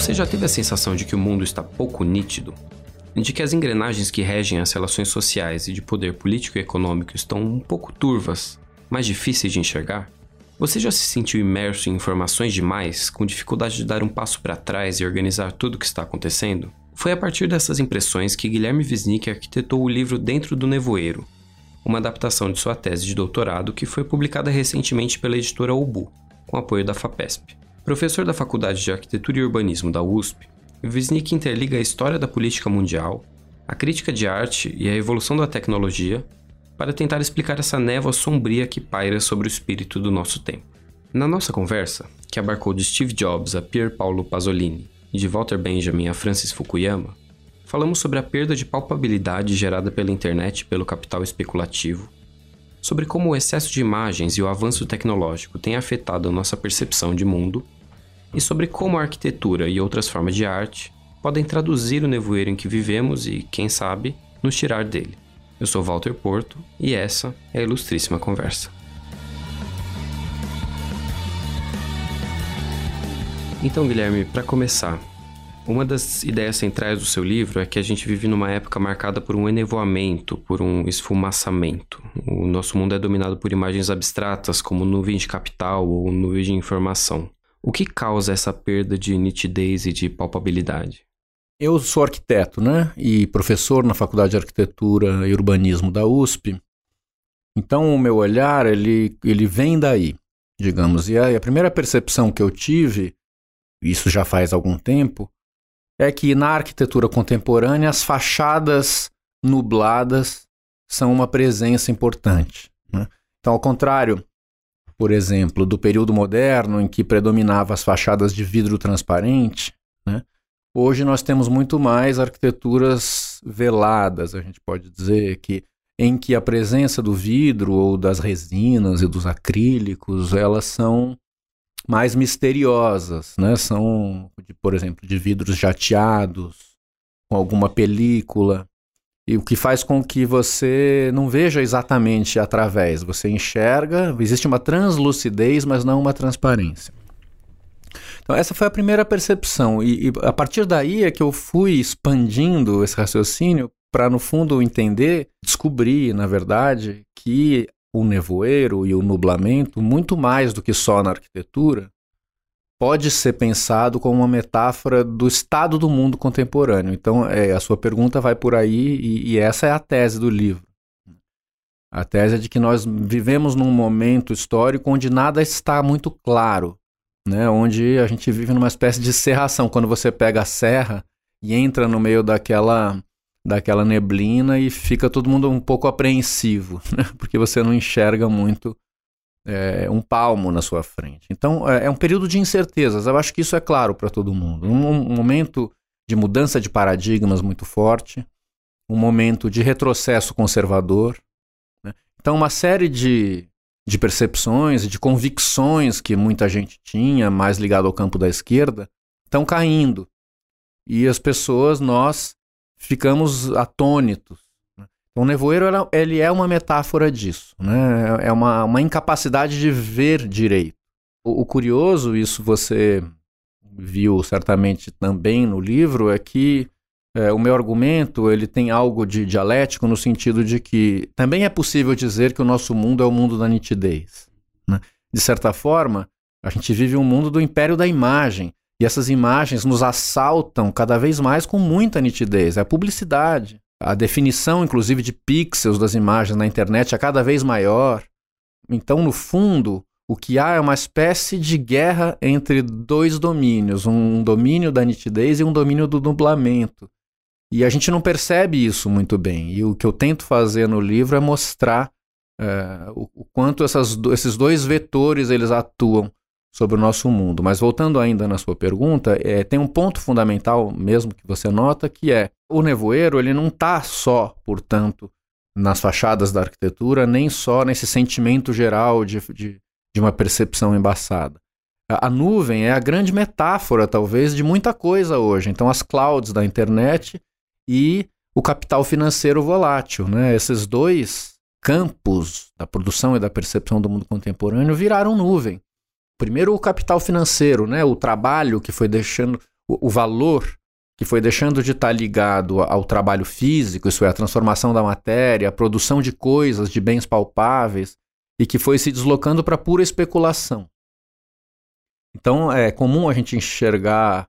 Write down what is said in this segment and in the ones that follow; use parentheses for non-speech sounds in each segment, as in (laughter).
Você já teve a sensação de que o mundo está pouco nítido? De que as engrenagens que regem as relações sociais e de poder político e econômico estão um pouco turvas, mais difíceis de enxergar? Você já se sentiu imerso em informações demais, com dificuldade de dar um passo para trás e organizar tudo o que está acontecendo? Foi a partir dessas impressões que Guilherme Wisnik arquitetou o livro Dentro do Nevoeiro, uma adaptação de sua tese de doutorado que foi publicada recentemente pela editora Ubu, com apoio da FAPESP. Professor da Faculdade de Arquitetura e Urbanismo da USP, Wisnik interliga a história da política mundial, a crítica de arte e a evolução da tecnologia para tentar explicar essa névoa sombria que paira sobre o espírito do nosso tempo. Na nossa conversa, que abarcou de Steve Jobs a Pier Paolo Pasolini e de Walter Benjamin a Francis Fukuyama, falamos sobre a perda de palpabilidade gerada pela internet e pelo capital especulativo, sobre como o excesso de imagens e o avanço tecnológico têm afetado a nossa percepção de mundo, e sobre como a arquitetura e outras formas de arte podem traduzir o nevoeiro em que vivemos e, quem sabe, nos tirar dele. Eu sou Walter Porto e essa é a Ilustríssima Conversa. Então, Guilherme, para começar, uma das ideias centrais do seu livro é que a gente vive numa época marcada por um enevoamento, por um esfumaçamento. O nosso mundo é dominado por imagens abstratas, como nuvem de capital ou nuvem de informação. O que causa essa perda de nitidez e de palpabilidade? Eu sou arquiteto, né? E professor na Faculdade de Arquitetura e Urbanismo da USP. Então o meu olhar, ele, ele vem daí, digamos. E a, a primeira percepção que eu tive isso já faz algum tempo, é que na arquitetura contemporânea as fachadas nubladas são uma presença importante. Né? Então, ao contrário, por exemplo, do período moderno em que predominavam as fachadas de vidro transparente, né? hoje nós temos muito mais arquiteturas veladas, a gente pode dizer que em que a presença do vidro ou das resinas e dos acrílicos elas são mais misteriosas, né? São, por exemplo, de vidros jateados, com alguma película, e o que faz com que você não veja exatamente através. Você enxerga, existe uma translucidez, mas não uma transparência. Então, essa foi a primeira percepção, e, e a partir daí é que eu fui expandindo esse raciocínio para, no fundo, entender, descobrir, na verdade, que o nevoeiro e o nublamento, muito mais do que só na arquitetura, pode ser pensado como uma metáfora do estado do mundo contemporâneo. Então, é, a sua pergunta vai por aí e, e essa é a tese do livro. A tese é de que nós vivemos num momento histórico onde nada está muito claro, né? onde a gente vive numa espécie de serração. Quando você pega a serra e entra no meio daquela daquela neblina e fica todo mundo um pouco apreensivo, (laughs) né? porque você não enxerga muito é, um palmo na sua frente. Então é, é, um período de incertezas. Eu acho que isso é claro para todo mundo. Um, um, momento de mudança de paradigmas muito forte, um momento de retrocesso conservador. Né? Então uma série de de percepções e de convicções que muita gente tinha, mais ligado ao campo da esquerda, estão caindo. E as pessoas, nós, ficamos atônitos. Né? O nevoeiro ele é uma metáfora disso, né? é uma, uma incapacidade de ver direito. O, o, curioso, isso você viu certamente também no livro, é que é, o meu argumento ele tem algo de dialético no sentido de que também é possível dizer que o nosso mundo é o mundo da nitidez. Né? De certa forma, a gente vive um mundo do império da imagem, e essas imagens nos assaltam cada vez mais com muita nitidez. É a publicidade. A definição, inclusive, de pixels das imagens na internet é cada vez maior. Então, no fundo, o que há é uma espécie de guerra entre dois domínios: um domínio da nitidez e um domínio do dublamento. E a gente não percebe isso muito bem. E o que eu tento fazer no livro é mostrar é, o, o, quanto essas, esses dois vetores eles atuam sobre o nosso mundo. Mas voltando ainda na sua pergunta, é, tem um ponto fundamental mesmo que você nota, que é o nevoeiro ele não está só, portanto, nas fachadas da arquitetura, nem só nesse sentimento geral de, de, de uma percepção embaçada. A, a nuvem é a grande metáfora, talvez, de muita coisa hoje. Então, as clouds da internet e o capital financeiro volátil. Né? Esses dois campos da produção e da percepção do mundo contemporâneo viraram nuvem. Primeiro o capital financeiro, né? o trabalho que foi deixando, o, o valor que foi deixando de estar ligado ao trabalho físico, isso é, a transformação da matéria, a produção de coisas, de bens palpáveis, e que foi se deslocando para pura especulação. Então é comum a gente enxergar,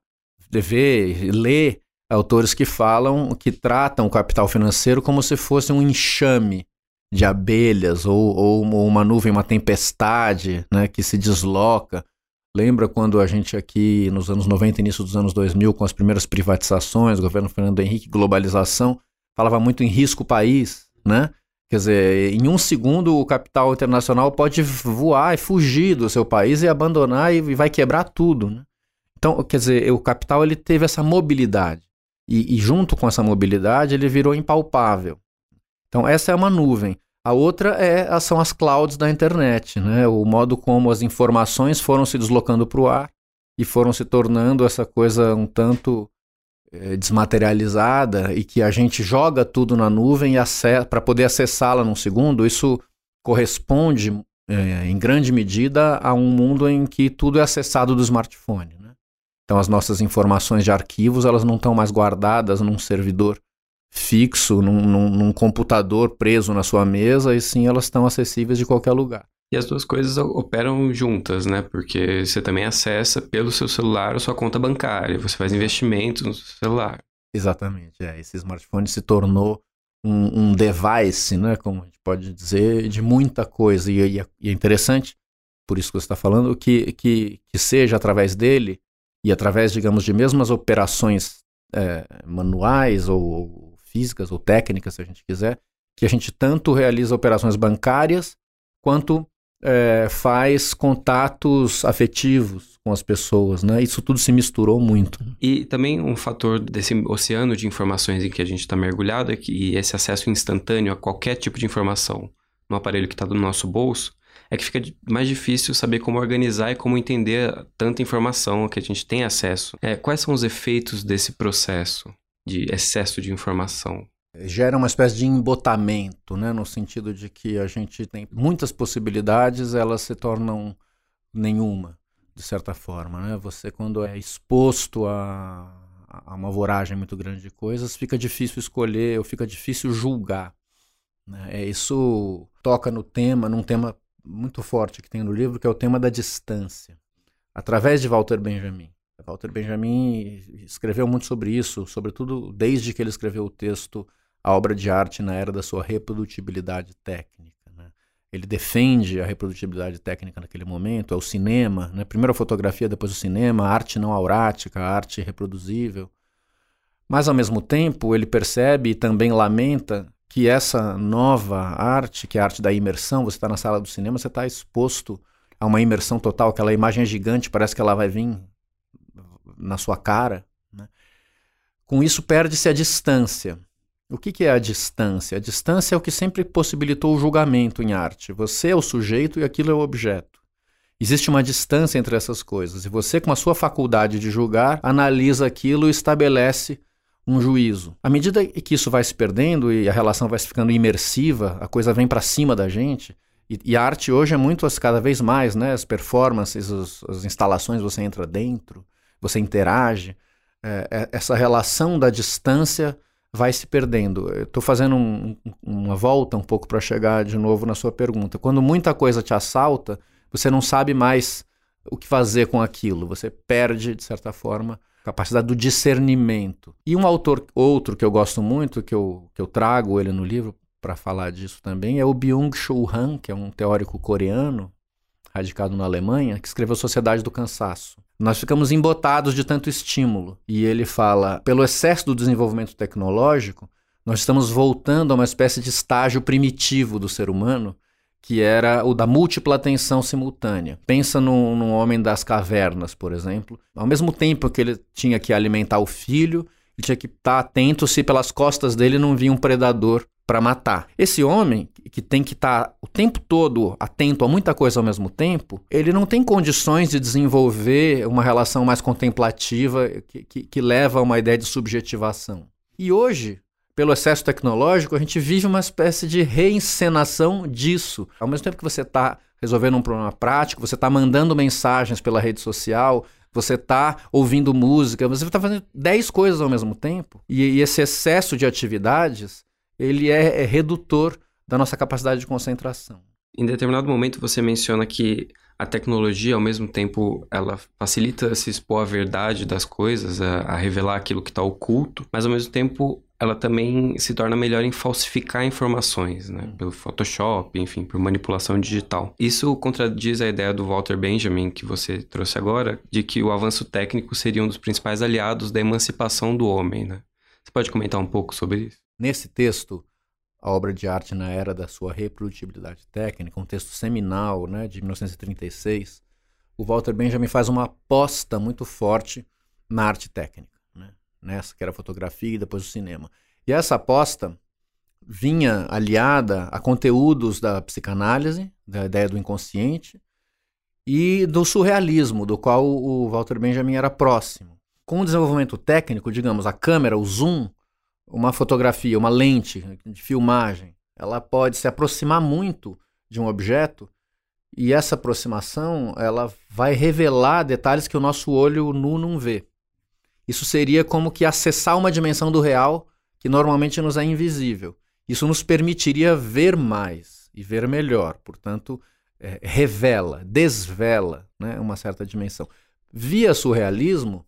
ver, ler autores que falam, que tratam o capital financeiro como se fosse um enxame de abelhas ou, ou uma nuvem, uma tempestade né, que se desloca Lembra quando a gente aqui, nos anos 90, início dos anos 2000, com as primeiras privatizações, governo Fernando Henrique, globalização, falava muito em risco país, né? Quer dizer, em um segundo o capital internacional pode voar e fugir do seu país e abandonar e vai quebrar tudo, né? Então, quer dizer, o capital ele teve essa mobilidade e, e junto com essa mobilidade ele virou impalpável. Então, essa é uma nuvem. A outra é, são as clouds da internet, né? o modo como as informações foram se deslocando para o ar e foram se tornando essa coisa um tanto é, desmaterializada e que a gente joga tudo na nuvem para poder acessá-la num segundo. Isso corresponde, é, em grande medida, a um mundo em que tudo é acessado do smartphone. Né? Então, as nossas informações de arquivos elas não estão mais guardadas num servidor fixo num, num, num, computador preso na sua mesa, e sim elas estão acessíveis de qualquer lugar. E as duas coisas operam juntas, né? Porque você também acessa pelo seu celular a sua conta bancária, você faz investimentos no seu celular. Exatamente, é. Esse smartphone se tornou um, um device, né? Como a gente pode dizer, de muita coisa. E, e, e é interessante, por isso que você está falando, que, que, que seja através dele e através, digamos, de mesmas operações é, manuais ou físicas ou técnicas, se a gente quiser, que a gente tanto realiza operações bancárias quanto é, faz contatos afetivos com as pessoas, né? Isso tudo se misturou muito. E também um fator desse oceano de informações em que a gente está mergulhado é que esse acesso instantâneo a qualquer tipo de informação no aparelho que está no nosso bolso é que fica mais difícil saber como organizar e como entender tanta informação que a gente tem acesso. É, quais são os efeitos desse processo? De excesso de informação. Gera uma espécie de embotamento, né? no sentido de que a gente tem muitas possibilidades, elas se tornam nenhuma, de certa forma. Né? Você, quando é exposto a, a uma voragem muito grande de coisas, fica difícil escolher ou fica difícil julgar. Né? É, isso toca no tema, num tema muito forte que tem no livro, que é o tema da distância. Através de Walter Benjamin. Walter Benjamin escreveu muito sobre isso, sobretudo desde que ele escreveu o texto A Obra de Arte na Era da Sua Reprodutibilidade Técnica. Né? Ele defende a reprodutibilidade técnica naquele momento, é o cinema, né? primeiro a fotografia, depois o cinema, a arte não aurática, a arte reproduzível. Mas, ao mesmo tempo, ele percebe e também lamenta que essa nova arte, que é a arte da imersão, você está na sala do cinema, você está exposto a uma imersão total, aquela imagem é gigante, parece que ela vai vir na sua cara. Né? Com isso, perde-se a distância. O que, que é a distância? A distância é o que sempre possibilitou o julgamento em arte. Você é o sujeito e aquilo é o objeto. Existe uma distância entre essas coisas. E você, com a sua faculdade de julgar, analisa aquilo e estabelece um juízo. À medida que isso vai se perdendo e a relação vai se ficando imersiva, a coisa vem para cima da gente. E, e, a arte hoje é muito, cada vez mais, né? As performances, as instalações, você entra dentro você interage, é, é, essa relação da distância vai se perdendo. Estou fazendo um, uma volta um pouco para chegar de novo na sua pergunta. Quando muita coisa te assalta, você não sabe mais o que fazer com aquilo. Você perde, de certa forma, a capacidade do discernimento. E um autor outro que eu gosto muito, que eu, que eu trago ele no livro para falar disso também, é o Byung-Chul Han, que é um teórico coreano, radicado na Alemanha, que escreveu Sociedade do Cansaço. Nós ficamos embotados de tanto estímulo. E ele fala: pelo excesso do desenvolvimento tecnológico, nós estamos voltando a uma espécie de estágio primitivo do ser humano, que era o da múltipla atenção simultânea. Pensa num, num homem das cavernas, por exemplo. Ao mesmo tempo que ele tinha que alimentar o filho, ele tinha que estar atento se pelas costas dele não vinha um predador para matar. Esse homem, que tem que estar tá o tempo todo atento a muita coisa ao mesmo tempo, ele não tem condições de desenvolver uma relação mais contemplativa que, que, que leva a uma ideia de subjetivação. E hoje, pelo excesso tecnológico, a gente vive uma espécie de reencenação disso. Ao mesmo tempo que você está resolvendo um problema prático, você está mandando mensagens pela rede social, você está ouvindo música, você está fazendo 10 coisas ao mesmo tempo. E, e, esse excesso de atividades, ele é, é redutor da nossa capacidade de concentração. Em determinado momento você menciona que a tecnologia, ao mesmo tempo, ela facilita se expor à verdade das coisas, a, a revelar aquilo que está oculto, mas ao mesmo tempo ela também se torna melhor em falsificar informações, né? Hum. Pelo Photoshop, enfim, por manipulação digital. Isso contradiz a ideia do Walter Benjamin, que você trouxe agora, de que o avanço técnico seria um dos principais aliados da emancipação do homem, né? Você pode comentar um pouco sobre isso? Nesse texto, a obra de arte na era da sua reprodutibilidade técnica, um texto seminal, né, de 1936, o Walter Benjamin faz uma aposta muito forte na arte técnica nessa, que era a fotografia e depois o cinema. E essa aposta vinha aliada a conteúdos da psicanálise, da ideia do inconsciente, e do surrealismo, do qual o Walter Benjamin era próximo. Com o desenvolvimento técnico, digamos, a câmera, o zoom, uma fotografia, uma lente de filmagem, ela pode se aproximar muito de um objeto e essa aproximação ela vai revelar detalhes que o nosso olho nu não vê. Isso seria como que acessar uma dimensão do real que normalmente nos é invisível. Isso nos permitiria ver mais e ver melhor, portanto, é, revela, desvela né, uma certa dimensão. Via surrealismo,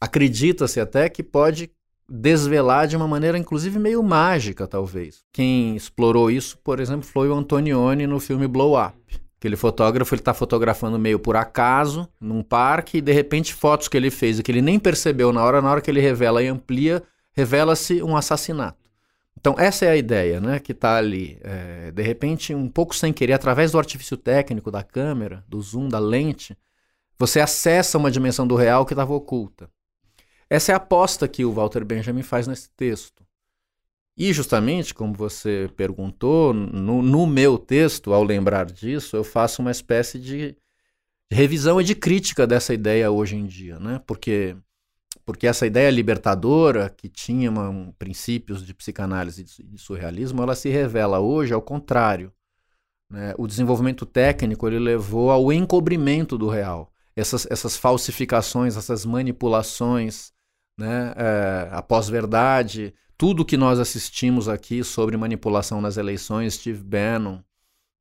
acredita-se até que pode desvelar de uma maneira, inclusive, meio mágica, talvez. Quem explorou isso, por exemplo, foi o Antonioni no filme Blow Up. Aquele fotógrafo ele está fotografando meio por acaso num parque e de repente fotos que ele fez e que ele nem percebeu na hora, na hora que ele revela e amplia, revela-se um assassinato. Então essa é a ideia, né, que está ali. É, de repente, um pouco sem querer, através do artifício técnico da câmera, do zoom, da lente, você acessa uma dimensão do real que estava oculta. Essa é a aposta que o Walter Benjamin faz nesse texto. E justamente, como você perguntou, no, no, meu texto, ao lembrar disso, eu faço uma espécie de revisão e de crítica dessa ideia hoje em dia, né? Porque, porque essa ideia libertadora, que tinha uma, um, princípios de psicanálise e de, de surrealismo, ela se revela hoje ao contrário. Né? O desenvolvimento técnico ele levou ao encobrimento do real. Essas, essas falsificações, essas manipulações, né? É, a pós-verdade tudo que nós assistimos aqui sobre manipulação nas eleições, Steve Bannon,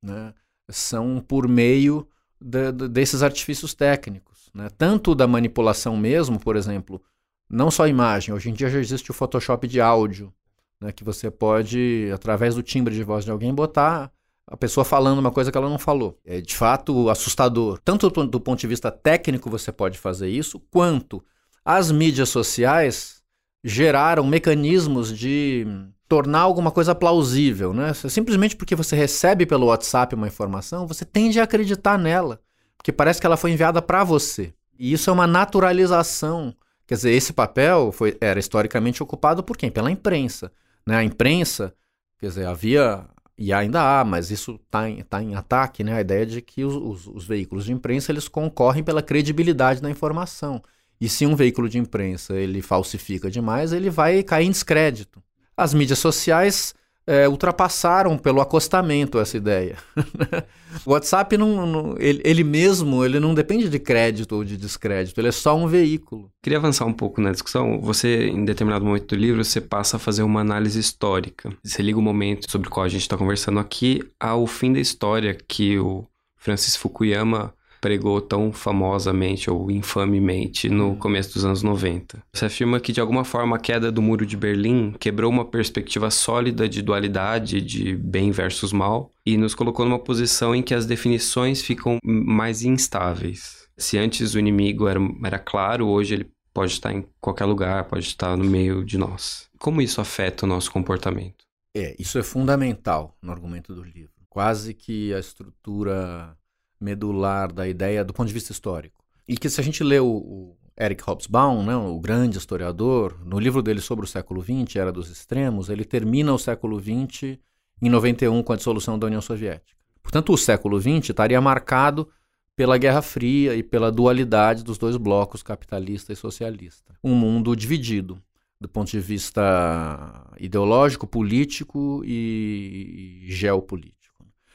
né, são por meio de, de, desses artifícios técnicos. Né? Tanto da manipulação mesmo, por exemplo, não só imagem, hoje em dia já existe o Photoshop de áudio, né, que você pode, através do timbre de voz de alguém, botar a pessoa falando uma coisa que ela não falou. É de fato assustador. Tanto do, do ponto de vista técnico você pode fazer isso, quanto as mídias sociais geraram mecanismos de tornar alguma coisa plausível, né? Simplesmente porque você recebe pelo WhatsApp uma informação, você tende a acreditar nela, porque parece que ela foi enviada para você. E isso é uma naturalização. Quer dizer, esse papel foi, era historicamente ocupado por quem? Pela imprensa. Né? A imprensa, quer dizer, havia e ainda há, mas isso está em, tá em ataque, né? A ideia de que os, os, os veículos de imprensa eles concorrem pela credibilidade da informação. E se um veículo de imprensa ele falsifica demais, ele vai cair em descrédito. As mídias sociais é, ultrapassaram pelo acostamento essa ideia. (laughs) o WhatsApp não, não, ele, ele, mesmo ele não depende de crédito ou de descrédito, ele é só um veículo. Queria avançar um pouco na discussão. Você, em determinado momento do livro, você passa a fazer uma análise histórica. Você liga o momento sobre o qual a gente está conversando aqui ao fim da história que o Francis Fukuyama pregou tão famosamente ou infamemente no uhum. começo dos anos 90. Você afirma que, de alguma forma, a queda do Muro de Berlim quebrou uma perspectiva sólida de dualidade de bem versus mal e nos colocou numa posição em que as definições ficam mais instáveis. Se antes o inimigo era, era claro, hoje ele pode estar em qualquer lugar, pode estar no meio de nós. Como isso afeta o nosso comportamento? É, isso é fundamental no argumento do livro. Quase que a estrutura medular da ideia do ponto de vista histórico. E que se a gente lê o, o Eric Hobsbawm, né, o grande historiador, no livro dele sobre o século XX, Era dos Extremos, ele termina o século XX em 91 com a dissolução da União Soviética. Portanto, o século XX estaria marcado pela Guerra Fria e pela dualidade dos dois blocos, capitalista e socialista. Um mundo dividido do ponto de vista ideológico, político e geopolítico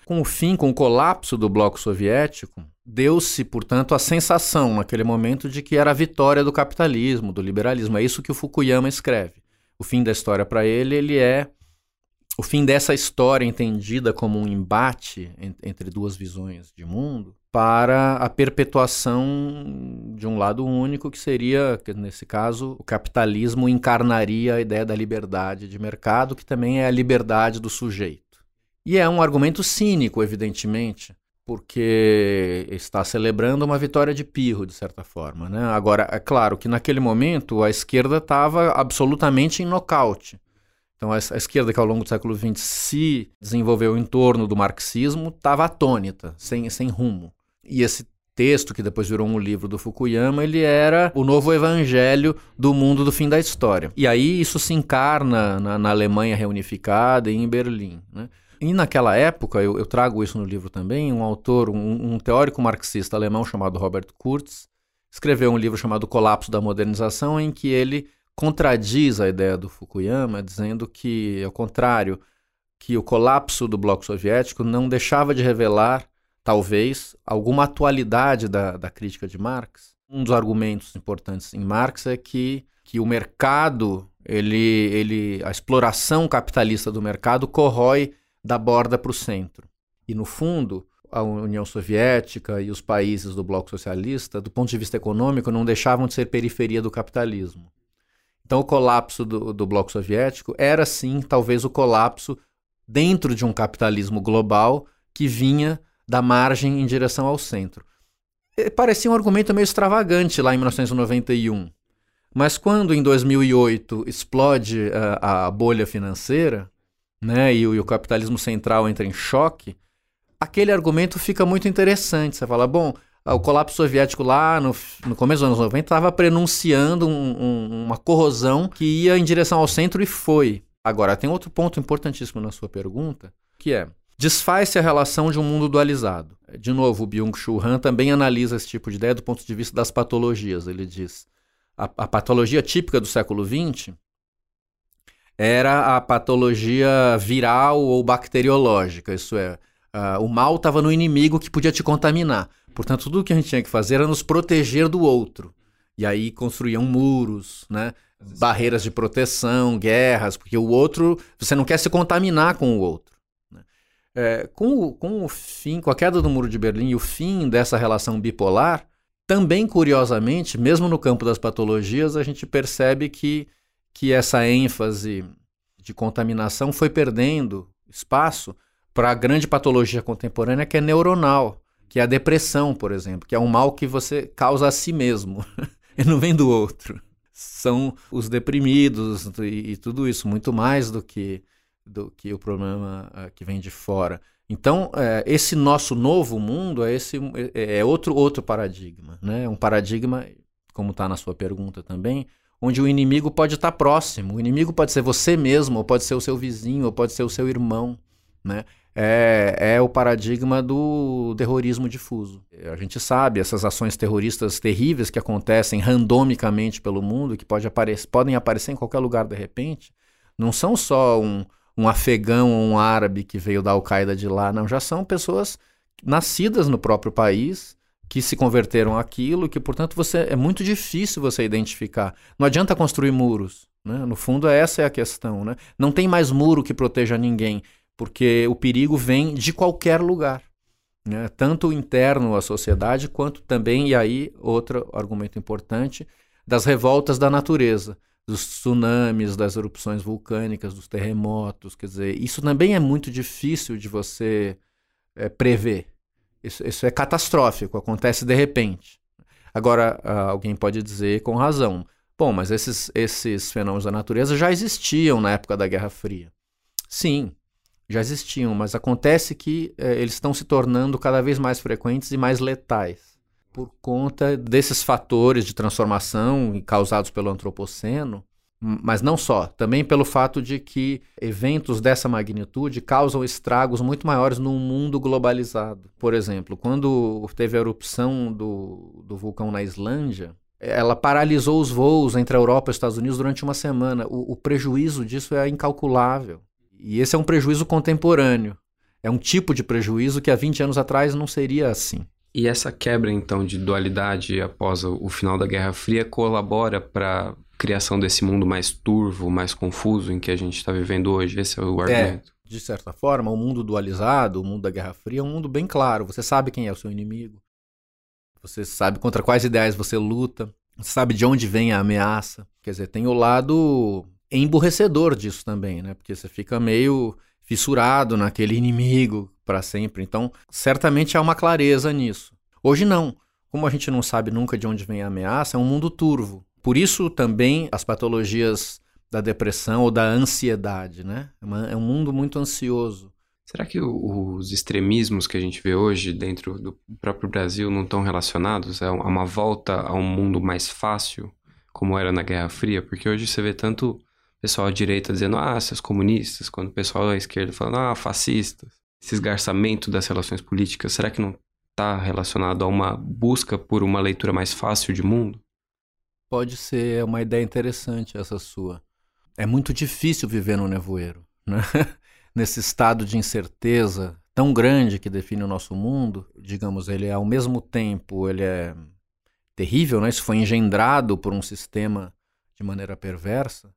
com o fim, com o colapso do bloco soviético, deu-se, portanto, a sensação naquele momento de que era a vitória do capitalismo, do liberalismo. É isso que o Fukuyama escreve. O fim da história para ele, ele é o fim dessa história entendida como um embate entre duas visões de mundo para a perpetuação de um lado único que seria, que nesse caso, o capitalismo encarnaria a ideia da liberdade de mercado, que também é a liberdade do sujeito. E é um argumento cínico, evidentemente, porque está celebrando uma vitória de pirro, de certa forma. Né? Agora, é claro que naquele momento a esquerda estava absolutamente em nocaute. Então, a, esquerda, que ao longo do século XX se desenvolveu em torno do marxismo, estava atônita, sem, sem rumo. E esse texto, que depois virou um livro do Fukuyama, ele era o novo evangelho do mundo do fim da história. E aí isso se encarna na, na Alemanha reunificada e em Berlim. Né? E naquela época, eu, eu, trago isso no livro também, um autor, um, um teórico marxista alemão chamado Robert Kurz, escreveu um livro chamado Colapso da Modernização, em que ele contradiz a ideia do Fukuyama, dizendo que, ao contrário, que o colapso do bloco soviético não deixava de revelar, talvez, alguma atualidade da, da crítica de Marx. Um dos argumentos importantes em Marx é que, que o mercado, ele, ele, a exploração capitalista do mercado corrói da borda para o centro. E, no fundo, a União Soviética e os países do bloco socialista, do ponto de vista econômico, não deixavam de ser periferia do capitalismo. Então, o colapso do, do bloco soviético era, sim, talvez o colapso dentro de um capitalismo global que vinha da margem em direção ao centro. Parecia um argumento meio extravagante lá em 1991. Mas quando em 2008 explode a, a bolha financeira né, e o, e o capitalismo central entra em choque, aquele argumento fica muito interessante. Você fala, bom, ah, o colapso soviético lá no, no começo dos anos 90 estava prenunciando um, um, uma corrosão que ia em direção ao centro e foi. Agora, tem outro ponto importantíssimo na sua pergunta, que é desfaz-se a relação de um mundo dualizado. De novo, o Byung-Chul Han também analisa esse tipo de ideia do ponto de vista das patologias. Ele diz a, a patologia típica do século XX era a patologia viral ou bacteriológica, isso é, uh, o mal estava no inimigo que podia te contaminar. Portanto, tudo o que a gente tinha que fazer era nos proteger do outro. E aí construíam muros, né? barreiras de proteção, guerras, porque o outro, você não quer se contaminar com o outro. Né? É, com, o, com o fim, com a queda do Muro de Berlim e o fim dessa relação bipolar, também curiosamente, mesmo no campo das patologias, a gente percebe que, que essa ênfase de contaminação foi perdendo espaço para a grande patologia contemporânea que é neuronal que é a depressão, por exemplo, que é um mal que você causa a si mesmo (laughs) e não vem do outro. São os deprimidos e, e tudo isso, muito mais do que, do que o problema uh, que vem de fora. Então, é, esse nosso novo mundo é, esse, é, é outro, outro paradigma. Né? Um paradigma, como está na sua pergunta também, onde o inimigo pode estar próximo. O inimigo pode ser você mesmo, ou pode ser o seu vizinho, ou pode ser o seu irmão. Né? é, é o paradigma do terrorismo difuso. A gente sabe essas ações terroristas terríveis que acontecem randomicamente pelo mundo, que pode aparecer, podem aparecer em qualquer lugar de repente, não são só um, um afegão ou um árabe que veio da Al-Qaeda de lá, não, já são pessoas nascidas no próprio país que se converteram aquilo, que portanto você é muito difícil você identificar. Não adianta construir muros, né? No fundo essa é a questão, né? Não tem mais muro que proteja ninguém porque o perigo vem de qualquer lugar, né? tanto interno à sociedade, quanto também, e aí outro argumento importante, das revoltas da natureza, dos tsunamis, das erupções vulcânicas, dos terremotos. Quer dizer, isso também é muito difícil de você é, prever. Isso, isso é catastrófico, acontece de repente. Agora, alguém pode dizer com razão: bom, mas esses, esses fenômenos da natureza já existiam na época da Guerra Fria. Sim, já existiam, mas acontece que é, eles estão se tornando cada vez mais frequentes e mais letais por conta desses fatores de transformação causados pelo antropoceno, mas não só, também pelo fato de que eventos dessa magnitude causam estragos muito maiores num mundo globalizado. Por exemplo, quando teve a erupção do, do vulcão na Islândia, ela paralisou os voos entre a Europa e os Estados Unidos durante uma semana. O, o prejuízo disso é incalculável. E esse é um prejuízo contemporâneo. É um tipo de prejuízo que há 20 anos atrás não seria assim. E essa quebra, então, de dualidade após o final da Guerra Fria colabora para criação desse mundo mais turvo, mais confuso em que a gente está vivendo hoje? Esse é o é, argumento. É, de certa forma, o mundo dualizado, o mundo da Guerra Fria, é um mundo bem claro. Você sabe quem é o seu inimigo, você sabe contra quais ideais você luta, você sabe de onde vem a ameaça. Quer dizer, tem o lado emburrecedor disso também, né? Porque você fica meio fissurado naquele inimigo para sempre. Então, certamente há uma clareza nisso. Hoje não. Como a gente não sabe nunca de onde vem a ameaça, é um mundo turvo. Por isso também as patologias da depressão ou da ansiedade, né? É, é um mundo muito ansioso. Será que os extremismos que a gente vê hoje dentro do próprio Brasil não estão relacionados a uma volta a um mundo mais fácil, como era na Guerra Fria? Porque hoje você vê tanto pessoal à direita dizendo, ah, seus comunistas, quando o pessoal à esquerda falando, ah, fascistas. Esse esgarçamento das relações políticas, será que não está relacionado a uma busca por uma leitura mais fácil de mundo? Pode ser, uma ideia interessante essa sua. É muito difícil viver no nevoeiro, né? (laughs) Nesse estado de incerteza tão grande que define o nosso mundo, digamos, ele é ao mesmo tempo, ele é terrível, né? Isso foi engendrado por um sistema de maneira perversa,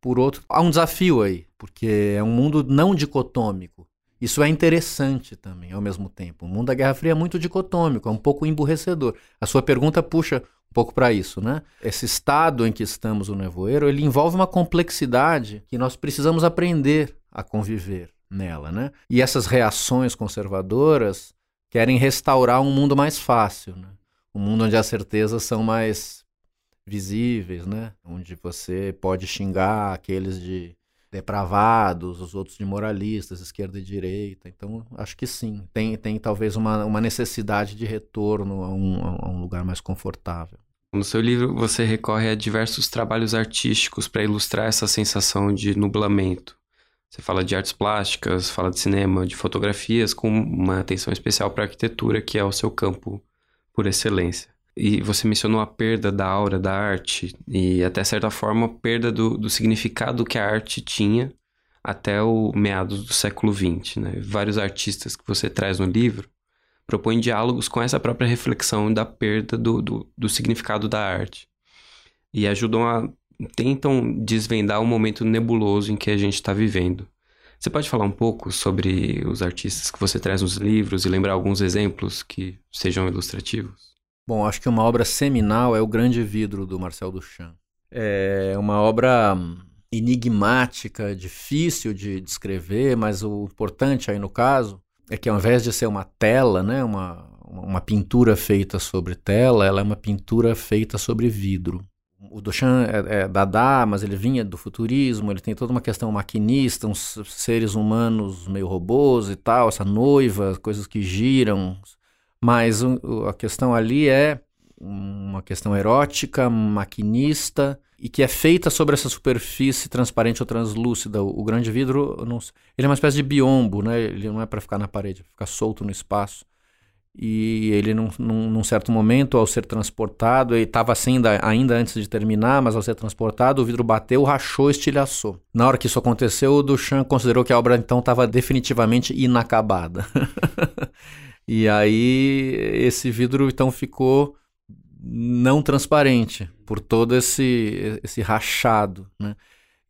por outro, há um desafio aí, porque é um mundo não dicotômico. Isso é interessante também, ao mesmo tempo. O mundo da Guerra Fria é muito dicotômico, é um pouco emburrecedor. A sua pergunta puxa um pouco para isso, né? Esse estado em que estamos no nevoeiro, ele envolve uma complexidade que nós precisamos aprender a conviver nela, né? E essas reações conservadoras querem restaurar um mundo mais fácil, né? Um mundo onde as certezas são mais visíveis, né? Onde você pode xingar aqueles de depravados, os outros de moralistas, esquerda e direita. Então, acho que sim. Tem, tem talvez uma, uma necessidade de retorno a um, a um lugar mais confortável. No seu livro, você recorre a diversos trabalhos artísticos para ilustrar essa sensação de nublamento. Você fala de artes plásticas, fala de cinema, de fotografias, com uma atenção especial para a arquitetura, que é o seu campo por excelência. E você mencionou a perda da aura da arte e, até certa forma, a perda do, do significado que a arte tinha até o meados do século XX. Né? Vários artistas que você traz no livro propõem diálogos com essa própria reflexão da perda do, do, do significado da arte. E ajudam a. tentam desvendar o momento nebuloso em que a gente está vivendo. Você pode falar um pouco sobre os artistas que você traz nos livros e lembrar alguns exemplos que sejam ilustrativos? Bom, acho que uma obra seminal é O Grande Vidro, do Marcel Duchamp. É uma obra hum, enigmática, difícil de descrever, mas o importante aí no caso é que ao invés de ser uma tela, né, uma, uma pintura feita sobre tela, ela é uma pintura feita sobre vidro. O Duchamp é, é Dada, mas ele vinha do futurismo, ele tem toda uma questão maquinista, uns seres humanos meio robôs e tal, essa noiva, coisas que giram, mas a questão ali é uma questão erótica, maquinista e que é feita sobre essa superfície transparente ou translúcida. O, o grande vidro, não, ele é uma espécie de biombo, né? Ele não é para ficar na parede, é ficar solto no espaço. E ele, num, num, num certo momento, ao ser transportado, ele estava assim ainda, ainda antes de terminar, mas ao ser transportado, o vidro bateu, rachou, estilhaçou. Na hora que isso aconteceu, o Duchamp considerou que a obra então estava definitivamente inacabada. (laughs) E aí esse vidro então ficou não transparente por todo esse, esse rachado, né?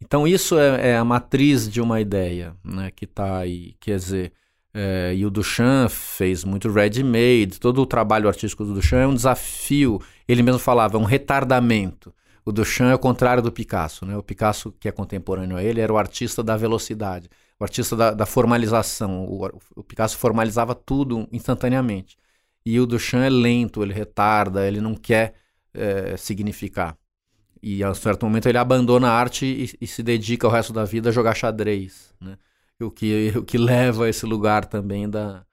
Então isso é, é a matriz de uma ideia, né? Que está aí, quer dizer, é, e o Duchamp fez muito ready-made, todo o trabalho artístico do Duchamp é um desafio. Ele mesmo falava, é um retardamento. O Duchamp é o contrário do Picasso, né? O Picasso, que é contemporâneo a ele, era o artista da velocidade o artista da, da formalização. O, o, Picasso formalizava tudo instantaneamente. E o Duchamp é lento, ele retarda, ele não quer é, significar. E a um certo momento ele abandona a arte e, e, se dedica o resto da vida a jogar xadrez. Né? O, que, o que leva a esse lugar também da,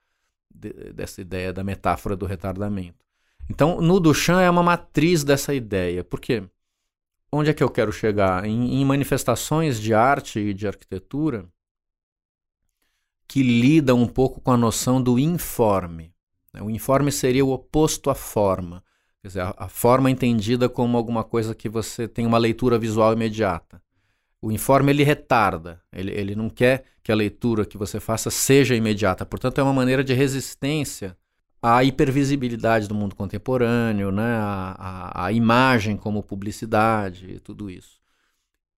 de, dessa ideia da metáfora do retardamento. Então, no Duchamp é uma matriz dessa ideia. Por quê? Onde é que eu quero chegar? Em, em manifestações de arte e de arquitetura, que lida um pouco com a noção do informe. Né? O informe seria o oposto à forma. Quer dizer, a, forma entendida como alguma coisa que você tem uma leitura visual imediata. O informe ele retarda, ele, ele não quer que a leitura que você faça seja imediata. Portanto, é uma maneira de resistência a hipervisibilidade do mundo contemporâneo, né? a, a, a imagem como publicidade, tudo isso.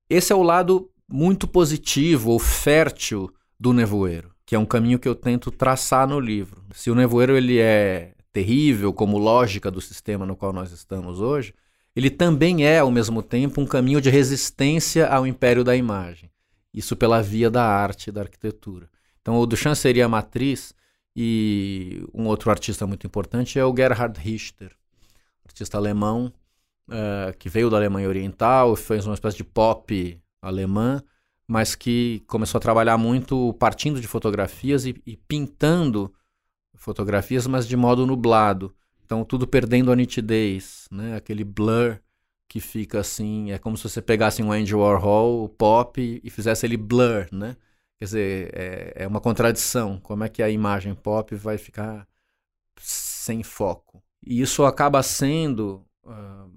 Esse é o lado muito positivo ou fértil do nevoeiro, que é um caminho que eu tento traçar no livro. Se o nevoeiro ele é terrível como lógica do sistema no qual nós estamos hoje, ele também é, ao mesmo tempo, um caminho de resistência ao império da imagem. Isso pela via da arte e da arquitetura. Então, o Duchamp seria a matriz e um outro artista muito importante é o Gerhard Richter, artista alemão uh, que veio da Alemanha Oriental, fez uma espécie de pop alemã, mas que começou a trabalhar muito partindo de fotografias e, e pintando fotografias, mas de modo nublado. Então, tudo perdendo a nitidez, né? aquele blur que fica assim. É como se você pegasse um Andy Warhol, pop, e fizesse ele blur, né? Quer dizer, é, é uma contradição. Como é que a imagem pop vai ficar sem foco? E isso acaba sendo, uh,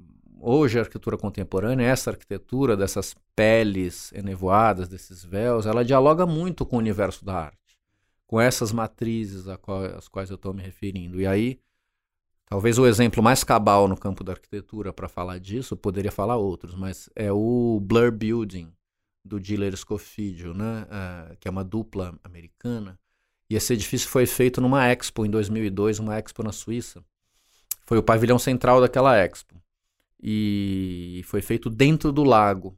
hoje, a arquitetura contemporânea, essa arquitetura dessas peles enevoadas, desses véus, ela dialoga muito com o universo da arte, com essas matrizes às quais eu estou me referindo. E aí, talvez o exemplo mais cabal no campo da arquitetura para falar disso, poderia falar outros, mas é o Blur Building, do Diller Scofidio, né? Uh, que é uma dupla americana. E esse edifício foi feito numa Expo em 2002, uma Expo na Suíça. Foi o pavilhão central daquela Expo. E foi feito dentro do lago.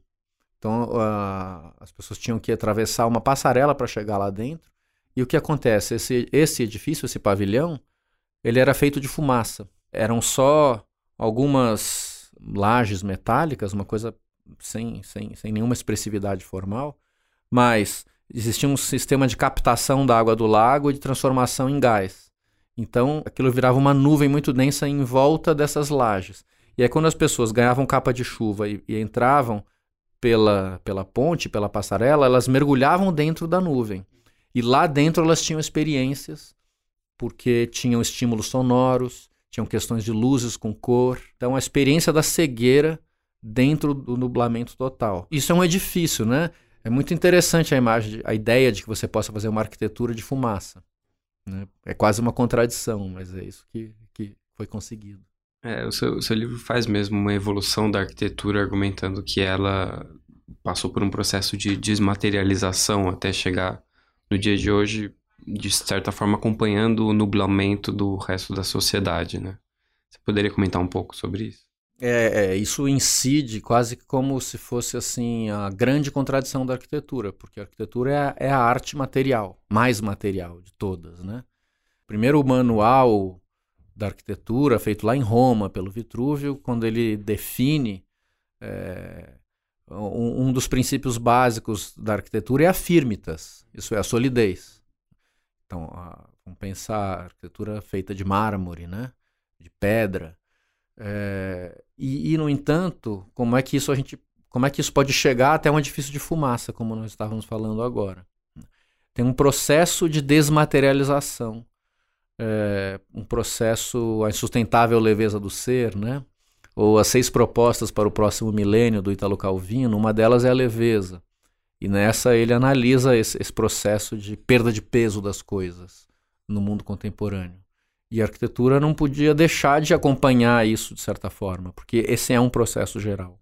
Então uh, as pessoas tinham que atravessar uma passarela para chegar lá dentro. E o que acontece? Esse, esse edifício, esse pavilhão, ele era feito de fumaça. Eram só algumas lajes metálicas, uma coisa sem, sem, sem nenhuma expressividade formal, mas existia um sistema de captação da água do lago e de transformação em gás. Então, aquilo virava uma nuvem muito densa em volta dessas lajes. E aí, quando as pessoas ganhavam capa de chuva e, e entravam pela, pela ponte, pela passarela, elas mergulhavam dentro da nuvem. E lá dentro elas tinham experiências, porque tinham estímulos sonoros, tinham questões de luzes com cor. Então, a experiência da cegueira dentro do nublamento total. Isso é um edifício, né? É muito interessante a imagem, a ideia de que você possa fazer uma arquitetura de fumaça. Né? É quase uma contradição, mas é isso que, que foi conseguido. É, o seu, o seu livro faz mesmo uma evolução da arquitetura, argumentando que ela passou por um processo de desmaterialização até chegar no dia de hoje, de certa forma acompanhando o nublamento do resto da sociedade, né? Você poderia comentar um pouco sobre isso? É, é, isso incide quase como se fosse assim a grande contradição da arquitetura, porque a arquitetura é a, é a arte material, mais material de todas, né? Primeiro o manual da arquitetura, feito lá em Roma pelo Vitrúvio, quando ele define é, um, um, dos princípios básicos da arquitetura é a firmitas, isso é a solidez. Então, a, vamos pensar a arquitetura feita de mármore, né? De pedra. É, e, e, no entanto, como é que isso a gente, como é que isso pode chegar até um edifício de fumaça, como nós estávamos falando agora? Tem um processo de desmaterialização, é, um processo a insustentável leveza do ser, né? Ou as seis propostas para o próximo milênio do Italo Calvino, uma delas é a leveza. E nessa ele analisa esse, esse processo de perda de peso das coisas no mundo contemporâneo. E a arquitetura não podia deixar de acompanhar isso de certa forma, porque esse é um processo geral.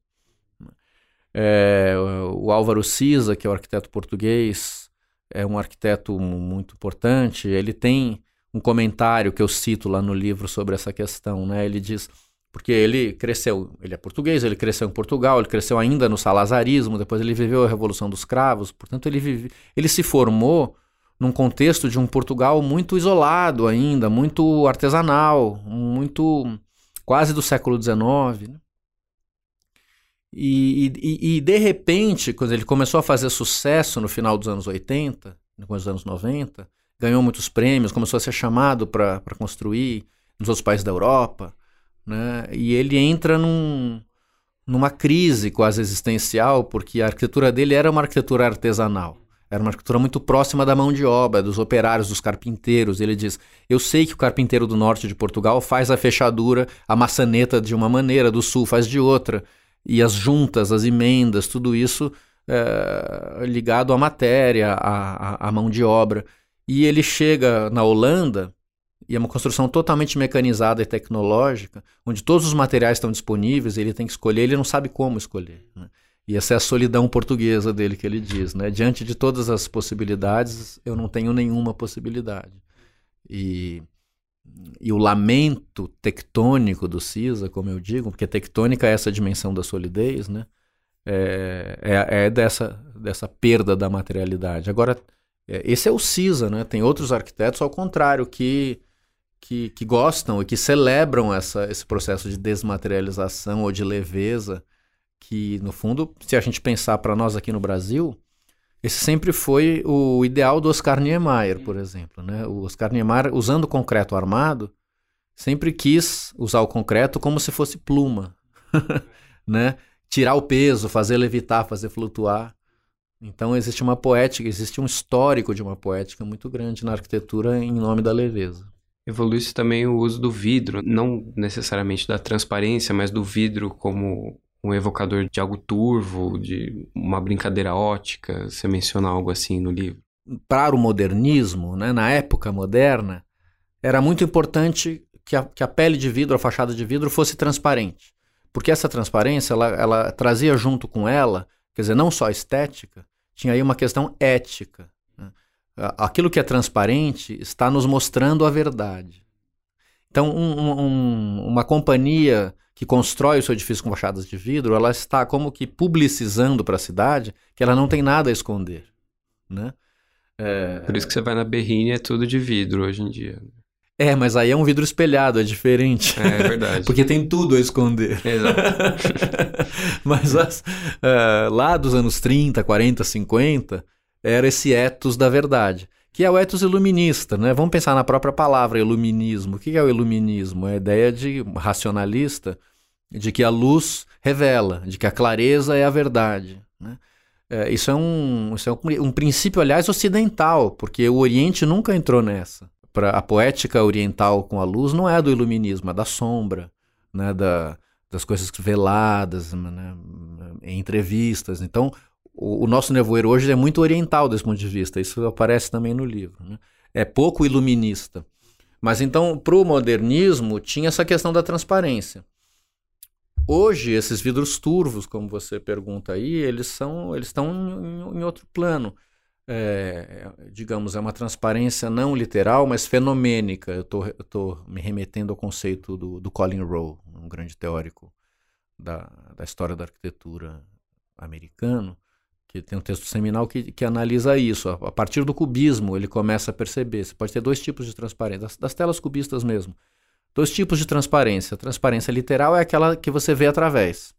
É, o Álvaro Siza, que é o arquiteto português, é um arquiteto muito importante. Ele tem um comentário que eu cito lá no livro sobre essa questão. Né? Ele diz, porque ele cresceu, ele é português, ele cresceu em Portugal, ele cresceu ainda no salazarismo, depois ele viveu a Revolução dos Cravos, portanto ele, vive, ele se formou num contexto de um Portugal muito isolado ainda, muito artesanal, muito quase do século XIX. Né? E, e, e, de repente, quando ele começou a fazer sucesso no final dos anos 80, nos anos 90, ganhou muitos prêmios, começou a ser chamado para construir nos outros países da Europa, né? e ele entra num, numa crise quase existencial, porque a arquitetura dele era uma arquitetura artesanal. Era uma arquitetura muito próxima da mão de obra, dos operários, dos carpinteiros. Ele diz: Eu sei que o carpinteiro do norte de Portugal faz a fechadura, a maçaneta de uma maneira, do sul faz de outra. E as juntas, as emendas, tudo isso é, ligado à matéria, à, à, mão de obra. E ele chega na Holanda e é uma construção totalmente mecanizada e tecnológica, onde todos os materiais estão disponíveis, ele tem que escolher, ele não sabe como escolher. Né? E essa é a solidão portuguesa dele que ele diz, né? Diante de todas as possibilidades, eu não tenho nenhuma possibilidade. E, e o lamento tectônico do CISA, como eu digo, porque tectônica é essa dimensão da solidez, né? É, é, é dessa, dessa perda da materialidade. Agora, esse é o CISA, né? Tem outros arquitetos ao contrário que que, que gostam e que celebram essa, esse processo de desmaterialização ou de leveza, que no fundo, se a gente pensar para nós aqui no Brasil, esse sempre foi o ideal do Oscar Niemeyer, por exemplo. Né? O Oscar Niemeyer, usando concreto armado, sempre quis usar o concreto como se fosse pluma, (laughs) né? tirar o peso, fazer levitar, fazer flutuar. Então existe uma poética, existe um histórico de uma poética muito grande na arquitetura em nome da leveza. Evoluiu-se também o uso do vidro, não necessariamente da transparência, mas do vidro como um evocador de algo turvo, de uma brincadeira ótica. Você menciona algo assim no livro? Para o modernismo, né, na época moderna, era muito importante que a, que a pele de vidro, a fachada de vidro, fosse transparente. Porque essa transparência, ela, ela trazia junto com ela, quer dizer, não só estética, tinha aí uma questão ética aquilo que é transparente está nos mostrando a verdade. Então, um, um, uma companhia que constrói o seu edifício com fachadas de vidro, ela está como que publicizando para a cidade que ela não tem nada a esconder, né? É... Por isso que você vai na Berrine é tudo de vidro hoje em dia. É, mas aí é um vidro espelhado, é diferente. É, é verdade. (laughs) Porque tem tudo a esconder. Exato. (laughs) mas as, uh, lá dos anos 30, 40, 50, era esse ethos da verdade, que é o ethos iluminista. Né? Vamos pensar na própria palavra iluminismo. O que é o iluminismo? É a ideia de racionalista de que a luz revela, de que a clareza é a verdade. Né? É, isso é, um, isso é um, um, princípio, aliás, ocidental, porque o Oriente nunca entrou nessa. Pra, a poética oriental com a luz não é do iluminismo, é da sombra, né? da, das coisas veladas, né? em entrevistas. Então, o, o, nosso nevoeiro hoje é muito oriental desse ponto de vista, isso aparece também no livro. Né? É pouco iluminista. Mas então, para o modernismo, tinha essa questão da transparência. Hoje, esses vidros turvos, como você pergunta aí, eles são, eles estão em, em outro plano. É, digamos, é uma transparência não literal, mas fenomênica. Eu estou me remetendo ao conceito do, do Colin Rowe, um grande teórico da, da história da arquitetura americano, que tem um texto seminal que, que analisa isso. A, a, partir do cubismo, ele começa a perceber. Você pode ter dois tipos de transparência, das, das, telas cubistas mesmo. Dois tipos de transparência. A transparência literal é aquela que você vê através,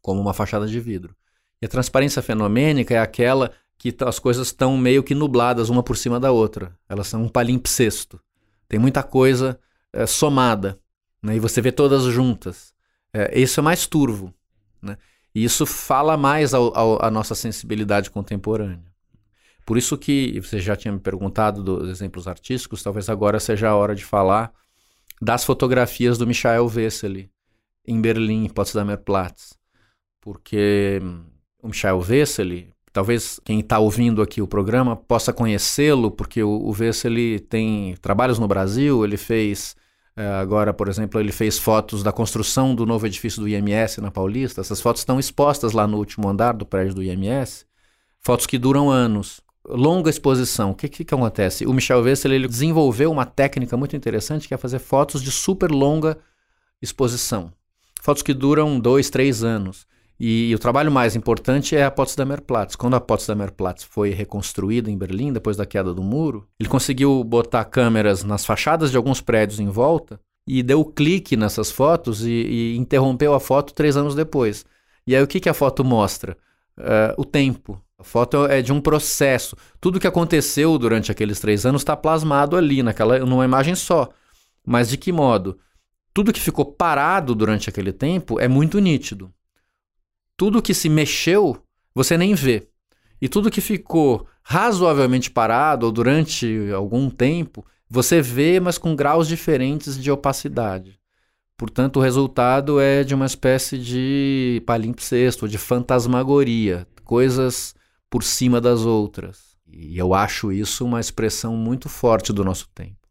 como uma fachada de vidro. E a transparência fenomênica é aquela que as coisas estão meio que nubladas uma por cima da outra. Elas são um palimpsesto. Tem muita coisa é, somada. Né? E você vê todas juntas. É, isso é mais turvo. Né? E isso fala mais à nossa sensibilidade contemporânea. Por isso que você já tinha me perguntado dos exemplos artísticos, talvez agora seja a hora de falar das fotografias do Michael Wessely em Berlim, em Potsdamer Platz. Porque o Michael Wessely, talvez quem está ouvindo aqui o programa possa conhecê-lo, porque o, o Wessely tem trabalhos no Brasil, ele fez é, agora, por exemplo, ele fez fotos da construção do novo edifício do IMS na Paulista. Essas fotos estão expostas lá no último andar do prédio do IMS. Fotos que duram anos. Longa exposição. O que, que, que acontece? O Michel Wessel ele desenvolveu uma técnica muito interessante que é fazer fotos de super longa exposição. Fotos que duram dois, três anos. E, e, o trabalho mais importante é a Potsdamer Platz. Quando a Potsdamer Platz foi reconstruída em Berlim, depois da queda do muro, ele conseguiu botar câmeras nas fachadas de alguns prédios em volta e deu clique nessas fotos e, e interrompeu a foto três anos depois. E aí o que, que a foto mostra? Uh, o tempo. A foto é de um processo. Tudo que aconteceu durante aqueles três anos está plasmado ali, naquela, numa imagem só. Mas de que modo? Tudo que ficou parado durante aquele tempo é muito nítido tudo que se mexeu, você nem vê. E tudo que ficou razoavelmente parado ou durante algum tempo, você vê, mas com graus diferentes de opacidade. Portanto, o resultado é de uma espécie de palimpsesto, de fantasmagoria, coisas por cima das outras. E eu acho isso uma expressão muito forte do nosso tempo.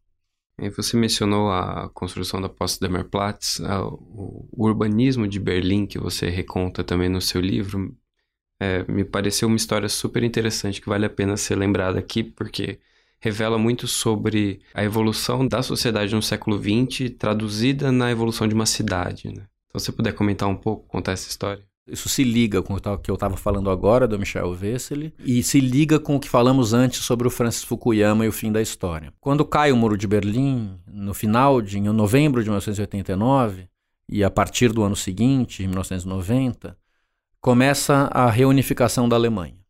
Você mencionou a construção da Potsdamer Platz, o urbanismo de Berlim que você reconta também no seu livro, é, me pareceu uma história super interessante que vale a pena ser lembrada aqui, porque revela muito sobre a evolução da sociedade no século XX traduzida na evolução de uma cidade. Né? Então, se você puder comentar um pouco, contar essa história. Isso se liga com o que eu estava falando agora do Michel Wessely e se liga com o que falamos antes sobre o Francis Fukuyama e o fim da história. Quando cai o Muro de Berlim, no final de em novembro de 1989 e a partir do ano seguinte, em 1990, começa a reunificação da Alemanha.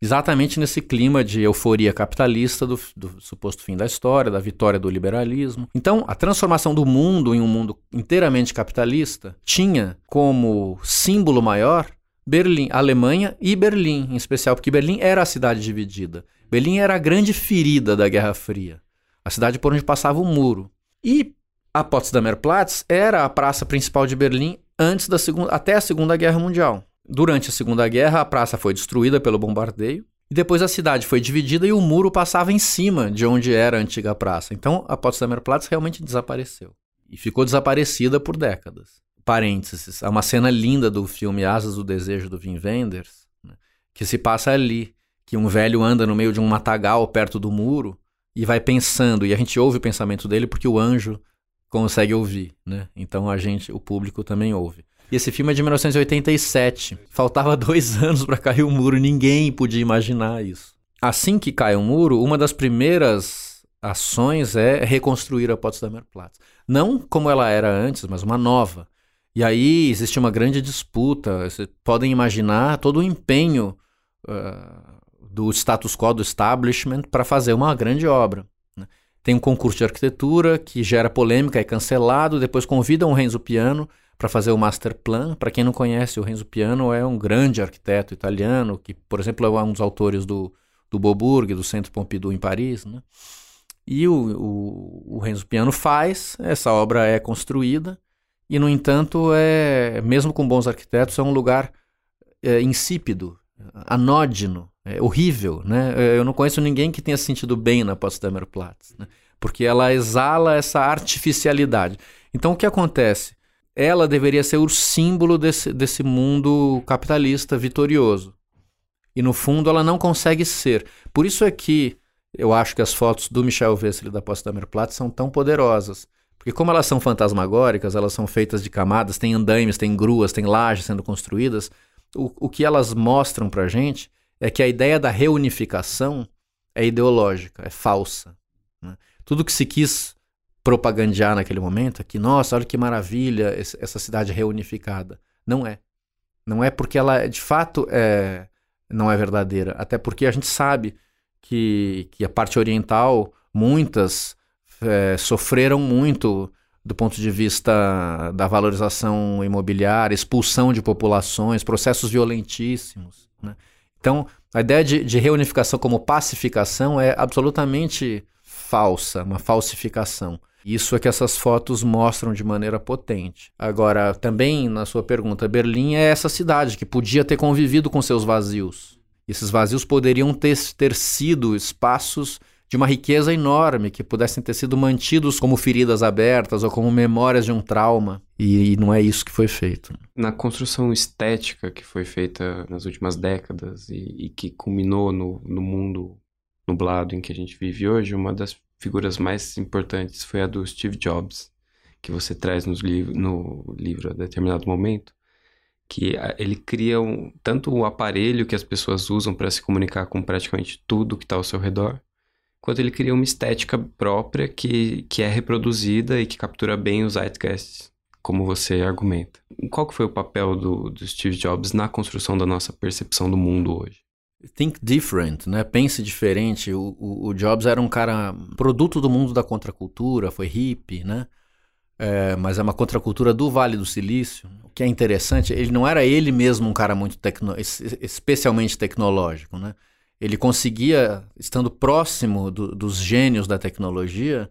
Exatamente nesse clima de euforia capitalista do, do, suposto fim da história, da vitória do liberalismo. Então, a transformação do mundo em um mundo inteiramente capitalista tinha como símbolo maior Berlim, Alemanha e Berlim, em especial, porque Berlim era a cidade dividida. Berlim era a grande ferida da Guerra Fria, a cidade por onde passava o muro. E a Potsdamer Platz era a praça principal de Berlim antes da segunda, até a Segunda Guerra Mundial. Durante a Segunda Guerra, a praça foi destruída pelo bombardeio. E depois a cidade foi dividida e o muro passava em cima de onde era a antiga praça. Então a Potsdamer Platz realmente desapareceu. E ficou desaparecida por décadas. Parênteses, há uma cena linda do filme Asas do Desejo do Wim Wenders, né, que se passa ali, que um velho anda no meio de um matagal perto do muro e vai pensando, e a gente ouve o pensamento dele porque o anjo consegue ouvir, né? Então a gente, o público também ouve. E esse filme é de 1987. Faltava (laughs) dois anos para cair o muro, ninguém podia imaginar isso. Assim que cai o muro, uma das primeiras ações é reconstruir a Potsdamer Platz. Não como ela era antes, mas uma nova. E aí existe uma grande disputa. Vocês podem imaginar todo o empenho uh, do status quo, do establishment, para fazer uma grande obra. Né? Tem um concurso de arquitetura que gera polêmica, é cancelado, depois convidam o Renzo Piano para fazer o master plan. Para quem não conhece, o Renzo Piano é um grande arquiteto italiano, que, por exemplo, é um dos autores do, do Beaubourg, do Centro Pompidou em Paris. Né? E o, o, o Renzo Piano faz, essa obra é construída, e, no entanto, é mesmo com bons arquitetos, é um lugar é, insípido, anódino, é horrível. Né? Eu não conheço ninguém que tenha sentido bem na Potsdamer Platz, né? porque ela exala essa artificialidade. Então, o que acontece? Ela deveria ser o símbolo desse, desse mundo capitalista vitorioso. E no fundo ela não consegue ser. Por isso é que eu acho que as fotos do Michel Wessel da Potsdamer Platz são tão poderosas. Porque como elas são fantasmagóricas, elas são feitas de camadas, tem andaimes, tem gruas, tem lajes sendo construídas, o, o que elas mostram pra gente é que a ideia da reunificação é ideológica, é falsa. Né? Tudo que se quis propagandear naquele momento, que, nossa, olha que maravilha essa cidade reunificada. Não é. Não é porque ela, de fato, é, não é verdadeira. Até porque a gente sabe que, que a parte oriental, muitas é, sofreram muito do ponto de vista da valorização imobiliária, expulsão de populações, processos violentíssimos. Né? Então, a ideia de, de reunificação como pacificação é absolutamente falsa, uma falsificação. Isso é que essas fotos mostram de maneira potente. Agora, também na sua pergunta, Berlim é essa cidade que podia ter convivido com seus vazios. Esses vazios poderiam ter, ter sido espaços de uma riqueza enorme, que pudessem ter sido mantidos como feridas abertas ou como memórias de um trauma. E, e, não é isso que foi feito. Na construção estética que foi feita nas últimas décadas e, e que culminou no, no mundo nublado em que a gente vive hoje, uma das figuras mais importantes foi a do Steve Jobs, que você traz nos liv no livro a determinado momento, que ele cria um, tanto o aparelho que as pessoas usam para se comunicar com praticamente tudo que está ao seu redor, quanto ele cria uma estética própria que, que é reproduzida e que captura bem os zeitgests, como você argumenta. Qual que foi o papel do, do Steve Jobs na construção da nossa percepção do mundo hoje? Think different, né? Pense diferente. O, o, o, Jobs era um cara produto do mundo da contracultura, foi hippie, né? É, mas é uma contracultura do Vale do Silício. O que é interessante, ele não era ele mesmo um cara muito tecno, especialmente tecnológico, né? Ele conseguia, estando próximo do, dos gênios da tecnologia,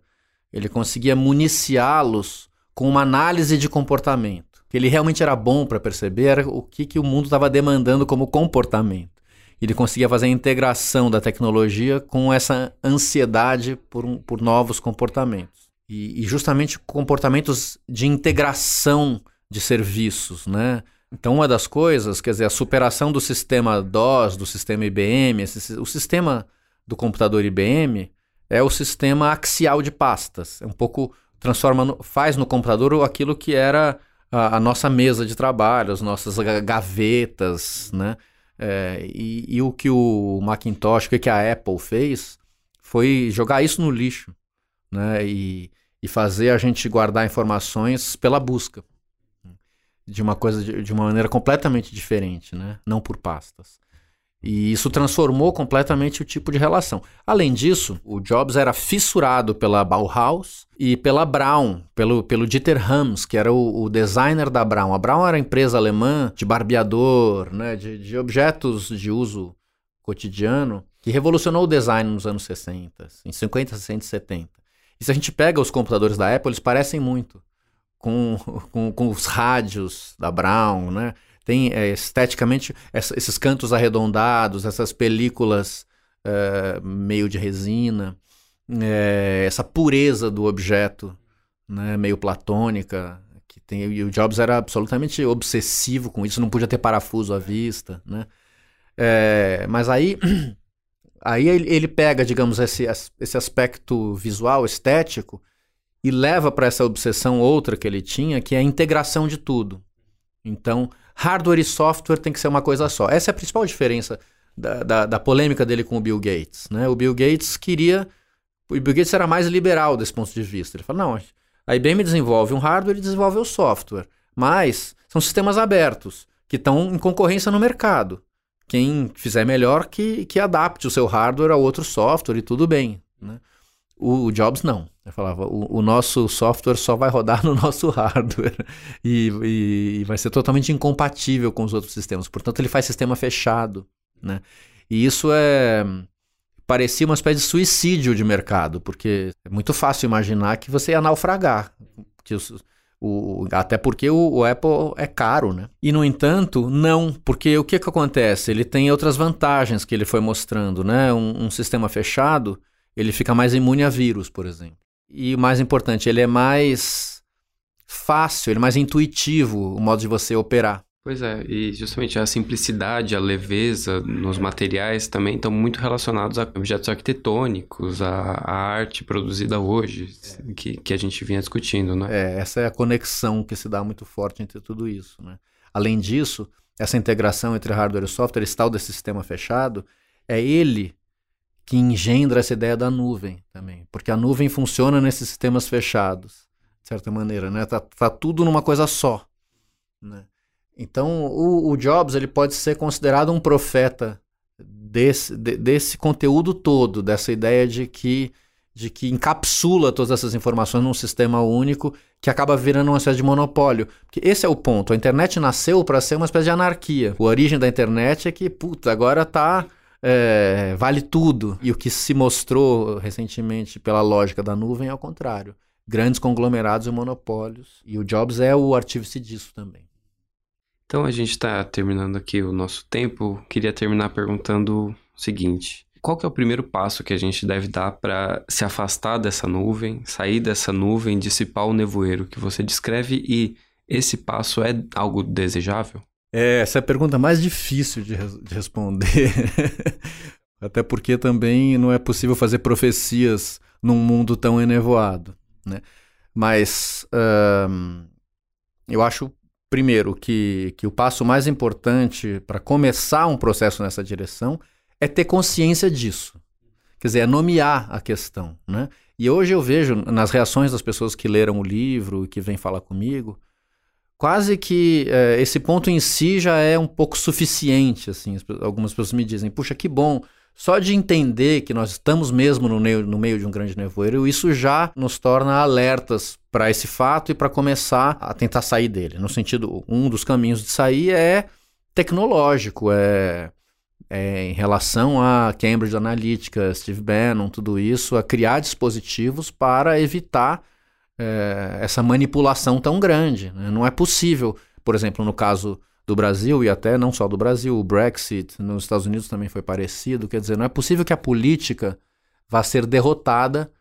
ele conseguia municiá-los com uma análise de comportamento. Que ele realmente era bom para perceber era o que, que o mundo estava demandando como comportamento. Ele conseguia fazer a integração da tecnologia com essa ansiedade por, um, por novos comportamentos. E, e, justamente comportamentos de integração de serviços, né? Então, uma das coisas, quer dizer, a superação do sistema DOS, do sistema IBM, esse, o sistema do computador IBM é o sistema axial de pastas. É um pouco transforma, no, faz no computador aquilo que era a, a, nossa mesa de trabalho, as nossas gavetas, né? É, e, e, o que o Macintosh, o que a Apple fez, foi jogar isso no lixo, né? E, e fazer a gente guardar informações pela busca de uma coisa de, de, uma maneira completamente diferente, né? Não por pastas. E isso transformou completamente o tipo de relação. Além disso, o Jobs era fissurado pela Bauhaus e pela Braun, pelo, pelo Dieter Rams, que era o, o designer da Braun. A Braun era empresa alemã de barbeador, né, de, de objetos de uso cotidiano, que revolucionou o design nos anos 60, em 50, 60 e 70. E se a gente pega os computadores da Apple, eles parecem muito com, (laughs) com, com os rádios da Brown, né? Tem é, esteticamente essa, esses cantos arredondados, essas películas é, meio de resina, é, essa pureza do objeto, né? Meio platônica. Que tem, e o Jobs era absolutamente obsessivo com isso, não podia ter parafuso à vista, né? É, mas aí (clears throat) Aí ele pega, digamos, esse, esse aspecto visual, estético, e leva para essa obsessão outra que ele tinha, que é a integração de tudo. Então, hardware e software tem que ser uma coisa só. Essa é a principal diferença da, da, da polêmica dele com o Bill Gates. Né? O Bill Gates queria. O Bill Gates era mais liberal desse ponto de vista. Ele fala: não, a IBM desenvolve um hardware e desenvolve o software, mas são sistemas abertos que estão em concorrência no mercado. Quem fizer melhor que, que adapte o seu hardware a outro software e tudo bem. Né? O Jobs não. Ele falava, o, o, nosso software só vai rodar (laughs) no nosso hardware e, e, e, vai ser totalmente incompatível com os outros sistemas. Portanto, ele faz sistema fechado, né? E isso é parecia uma espécie de suicídio de mercado, porque é muito fácil imaginar que você ia naufragar, que os, o, até porque o, o, Apple é caro, né? E no entanto, não, porque o que, que acontece? Ele tem outras vantagens que ele foi mostrando, né? Um, um sistema fechado ele fica mais imune a vírus, por exemplo. E o mais importante, ele é mais fácil, ele é mais intuitivo o modo de você operar. Pois é, e justamente a simplicidade, a leveza nos materiais também estão muito relacionados a objetos arquitetônicos, a, a arte produzida hoje, que, que a gente vinha discutindo, né? É, essa é a conexão que se dá muito forte entre tudo isso, né? Além disso, essa integração entre hardware e software, esse tal desse sistema fechado, é ele que engendra essa ideia da nuvem também, porque a nuvem funciona nesses sistemas fechados, de certa maneira, né? Tá, tá tudo numa coisa só, né? Então, o, o, Jobs ele pode ser considerado um profeta desse, de, desse conteúdo todo, dessa ideia de que de que encapsula todas essas informações num sistema único que acaba virando uma espécie de monopólio. Porque esse é o ponto. A internet nasceu para ser uma espécie de anarquia. A origem da internet é que, puta, agora tá é, vale tudo. E o que se mostrou recentemente pela lógica da nuvem é o contrário. Grandes conglomerados e monopólios. E o Jobs é o artífice disso também. Então a gente está terminando aqui o nosso tempo. Queria terminar perguntando o seguinte: qual que é o primeiro passo que a gente deve dar para se afastar dessa nuvem, sair dessa nuvem, dissipar o nevoeiro que você descreve e esse passo é algo desejável? É, essa é a pergunta mais difícil de, de responder. (laughs) Até porque também não é possível fazer profecias num mundo tão enevoado. Né? Mas eu acho, primeiro, que, que o passo mais importante para começar um processo nessa direção é ter consciência disso. Quer dizer, é nomear a questão. Né? E hoje eu vejo nas reações das pessoas que leram o livro e que vêm falar comigo quase que é, esse ponto em si já é um pouco suficiente, assim. Algumas pessoas me dizem, puxa, que bom. Só de entender que nós estamos mesmo no meio, no meio de um grande nevoeiro, isso já nos torna alertas para esse fato e para começar a tentar sair dele. No sentido, um dos caminhos de sair é tecnológico, é, é em relação a Cambridge Analytica, Steve Bannon, tudo isso, a criar dispositivos para evitar é, essa manipulação tão grande. Né? Não é possível, por exemplo, no caso do Brasil e até não só do Brasil, o Brexit nos Estados Unidos também foi parecido. Quer dizer, não é possível que a política vá ser derrotada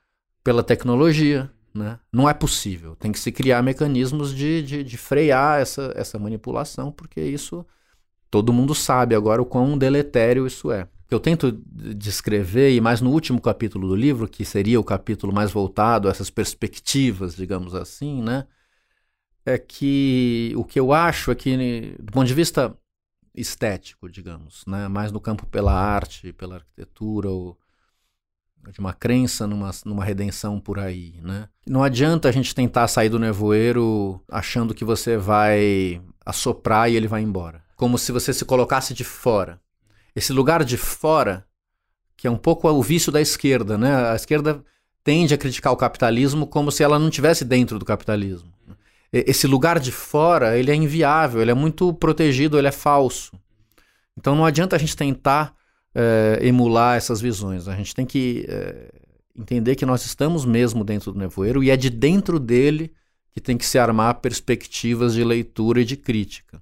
pela tecnologia. Né? Não é possível. Tem que se criar mecanismos de, de, de frear essa, essa manipulação, porque isso todo mundo sabe agora o quão deletério isso é. Eu tento descrever, e mais no último capítulo do livro, que seria o capítulo mais voltado a essas perspectivas, digamos assim, né? É que o que eu acho é que, do ponto de vista estético, digamos, né? mais no campo pela arte, pela arquitetura, ou de uma crença numa, numa redenção por aí, né? Não adianta a gente tentar sair do nevoeiro achando que você vai assoprar e ele vai embora. Como se você se colocasse de fora. Esse lugar de fora, que é um pouco o vício da esquerda, né? A esquerda tende a criticar o capitalismo como se ela não tivesse dentro do capitalismo. Esse lugar de fora, ele é inviável, ele é muito protegido, ele é falso. Então não adianta a gente tentar é, emular essas visões. A gente tem que é, entender que nós estamos mesmo dentro do nevoeiro e é de dentro dele que tem que se armar perspectivas de leitura e de crítica.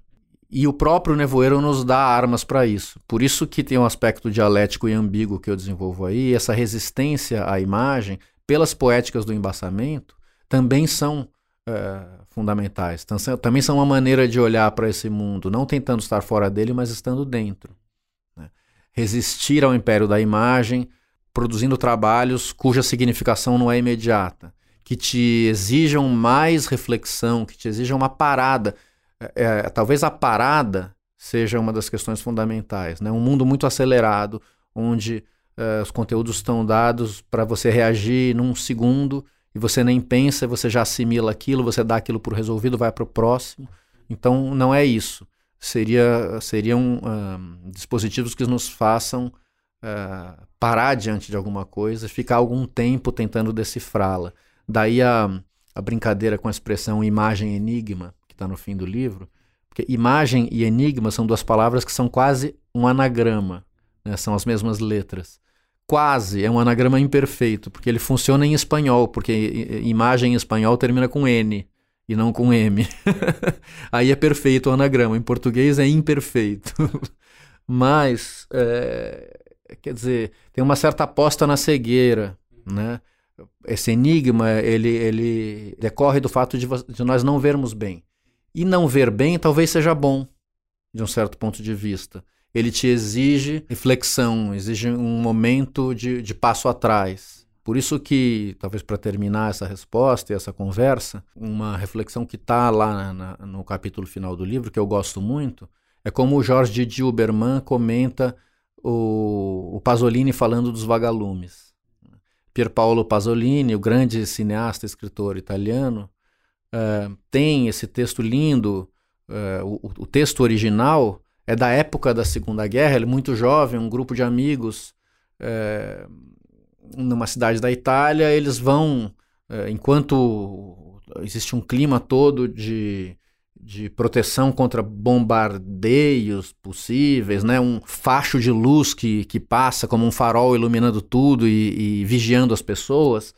E o próprio nevoeiro nos dá armas para isso. Por isso que tem um aspecto dialético e ambíguo que eu desenvolvo aí, essa resistência à imagem, pelas poéticas do embaçamento, também são é, fundamentais. Também são uma maneira de olhar para esse mundo, não tentando estar fora dele, mas estando dentro resistir ao império da imagem, produzindo trabalhos cuja significação não é imediata, que te exijam mais reflexão, que te exijam uma parada. É, é, talvez a parada seja uma das questões fundamentais. Né? Um mundo muito acelerado, onde é, os conteúdos estão dados para você reagir num segundo e você nem pensa, você já assimila aquilo, você dá aquilo por resolvido, vai para o próximo. Então não é isso seria, seriam uh, dispositivos que nos façam uh, parar diante de alguma coisa, ficar algum tempo tentando decifrá-la. Daí a, a brincadeira com a expressão imagem-enigma, que está no fim do livro, porque imagem e enigma são duas palavras que são quase um anagrama, né? são as mesmas letras. Quase é um anagrama imperfeito, porque ele funciona em espanhol, porque imagem em espanhol termina com N e não com M. (laughs) Aí é perfeito o anagrama. Em português é imperfeito. (laughs) Mas, é, quer dizer, tem uma certa aposta na cegueira, né? Esse enigma, ele, ele decorre do fato de, de nós não vermos bem. E não ver bem talvez seja bom, de um certo ponto de vista. Ele te exige reflexão, exige um momento de, de passo atrás. Por isso que, talvez para terminar essa resposta e essa conversa, uma reflexão que está lá na, no capítulo final do livro, que eu gosto muito, é como o Jorge de comenta o, o Pasolini falando dos vagalumes. Pierpaolo Pasolini, o grande cineasta, escritor italiano, uh, tem esse texto lindo. Uh, o, o, texto original é da época da Segunda Guerra, ele é muito jovem, um grupo de amigos. Uh, numa cidade da Itália, eles vão, enquanto existe um clima todo de, de proteção contra bombardeios possíveis, né? um facho de luz que, que passa como um farol iluminando tudo e, e vigiando as pessoas,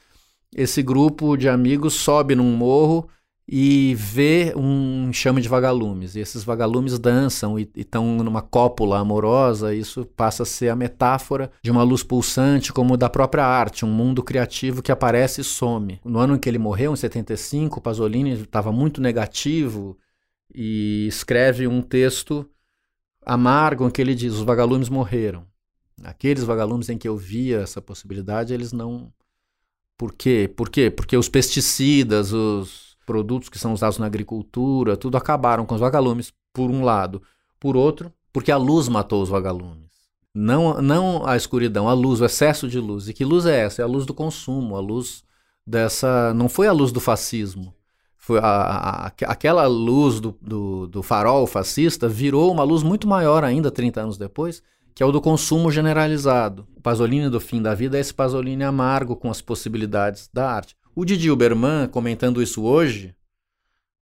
esse grupo de amigos sobe num morro e vê um chame de vagalumes. E esses vagalumes dançam e estão numa cópula amorosa. Isso passa a ser a metáfora de uma luz pulsante, como da própria arte, um mundo criativo que aparece e some. No ano em que ele morreu, em 75, Pasolini estava muito negativo e escreve um texto amargo em que ele diz: Os vagalumes morreram. Aqueles vagalumes em que eu via essa possibilidade, eles não. Por quê? Por quê? Porque os pesticidas, os produtos que são usados na agricultura, tudo acabaram com os vagalumes, por um lado. Por outro, porque a luz matou os vagalumes. Não, não a escuridão, a luz, o excesso de luz. E que luz é essa? É a luz do consumo, a luz dessa. Não foi a luz do fascismo. Foi a, a, aquela luz do, do, do farol fascista virou uma luz muito maior ainda 30 anos depois, que é o do consumo generalizado. O Pasolini do fim da vida é esse Pasolini amargo com as possibilidades da arte. O Didi Uberman, comentando isso hoje,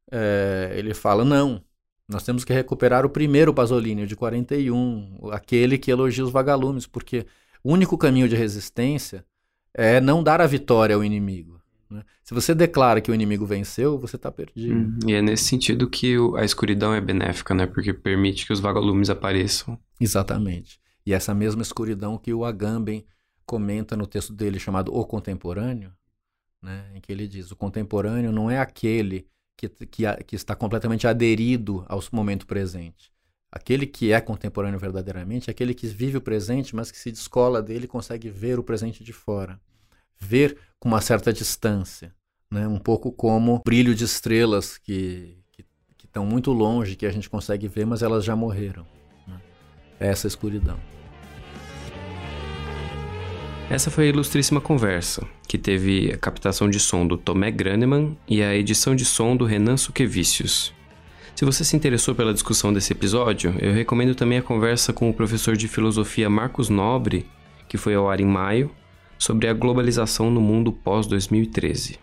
é, ele fala: não, nós temos que recuperar o primeiro Pasolini, o de 41, aquele que elogia os vagalumes, porque o único caminho de resistência é não dar a vitória ao inimigo. Né? Se você declara que o inimigo venceu, você está perdido. Hum, e é nesse sentido que a escuridão é benéfica, né? Porque permite que os vagalumes apareçam. Exatamente. E essa mesma escuridão que o Agamben comenta no texto dele chamado O Contemporâneo, né? em que ele diz: o contemporâneo não é aquele que, que, que está completamente aderido ao momento presente. Aquele que é contemporâneo verdadeiramente é aquele que vive o presente, mas que se descola dele e consegue ver o presente de fora. Ver com uma certa distância. Né? Um pouco como brilho de estrelas que, estão muito longe, que a gente consegue ver, mas elas já morreram. Né? Essa escuridão. Essa foi a ilustríssima conversa, que teve a captação de som do Tomé Graneman e a edição de som do Renan Suquevicius. Se você se interessou pela discussão desse episódio, eu recomendo também a conversa com o professor de filosofia Marcos Nobre, que foi ao ar em maio, sobre a globalização no mundo pós-2013.